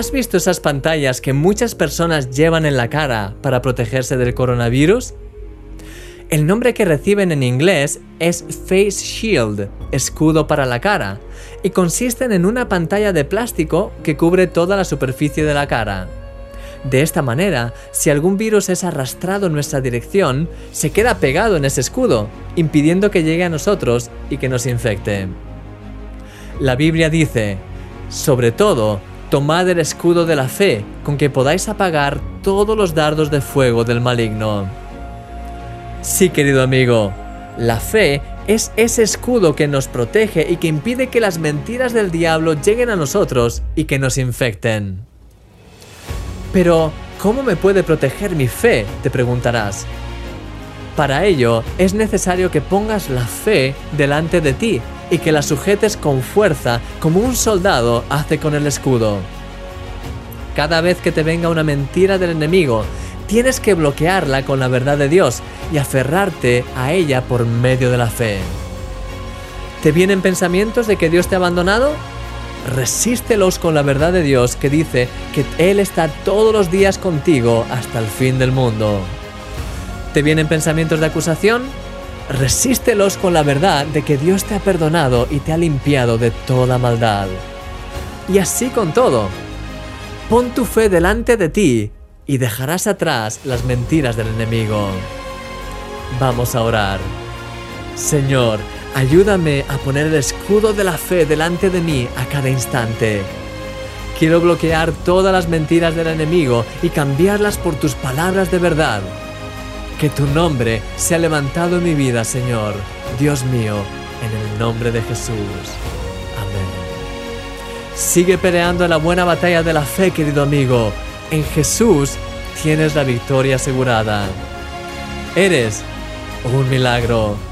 ¿Has visto esas pantallas que muchas personas llevan en la cara para protegerse del coronavirus? El nombre que reciben en inglés es Face Shield, escudo para la cara, y consisten en una pantalla de plástico que cubre toda la superficie de la cara. De esta manera, si algún virus es arrastrado en nuestra dirección, se queda pegado en ese escudo, impidiendo que llegue a nosotros y que nos infecte. La Biblia dice, sobre todo, tomad el escudo de la fe, con que podáis apagar todos los dardos de fuego del maligno. Sí, querido amigo, la fe es ese escudo que nos protege y que impide que las mentiras del diablo lleguen a nosotros y que nos infecten. Pero, ¿cómo me puede proteger mi fe? te preguntarás. Para ello, es necesario que pongas la fe delante de ti y que la sujetes con fuerza como un soldado hace con el escudo. Cada vez que te venga una mentira del enemigo, tienes que bloquearla con la verdad de Dios y aferrarte a ella por medio de la fe. ¿Te vienen pensamientos de que Dios te ha abandonado? Resístelos con la verdad de Dios que dice que Él está todos los días contigo hasta el fin del mundo. ¿Te vienen pensamientos de acusación? Resístelos con la verdad de que Dios te ha perdonado y te ha limpiado de toda maldad. Y así con todo. Pon tu fe delante de ti y dejarás atrás las mentiras del enemigo. Vamos a orar. Señor, ayúdame a poner el escudo de la fe delante de mí a cada instante. Quiero bloquear todas las mentiras del enemigo y cambiarlas por tus palabras de verdad. Que tu nombre sea levantado en mi vida, Señor, Dios mío, en el nombre de Jesús. Amén. Sigue peleando la buena batalla de la fe, querido amigo en Jesús tienes la victoria asegurada. Eres un milagro.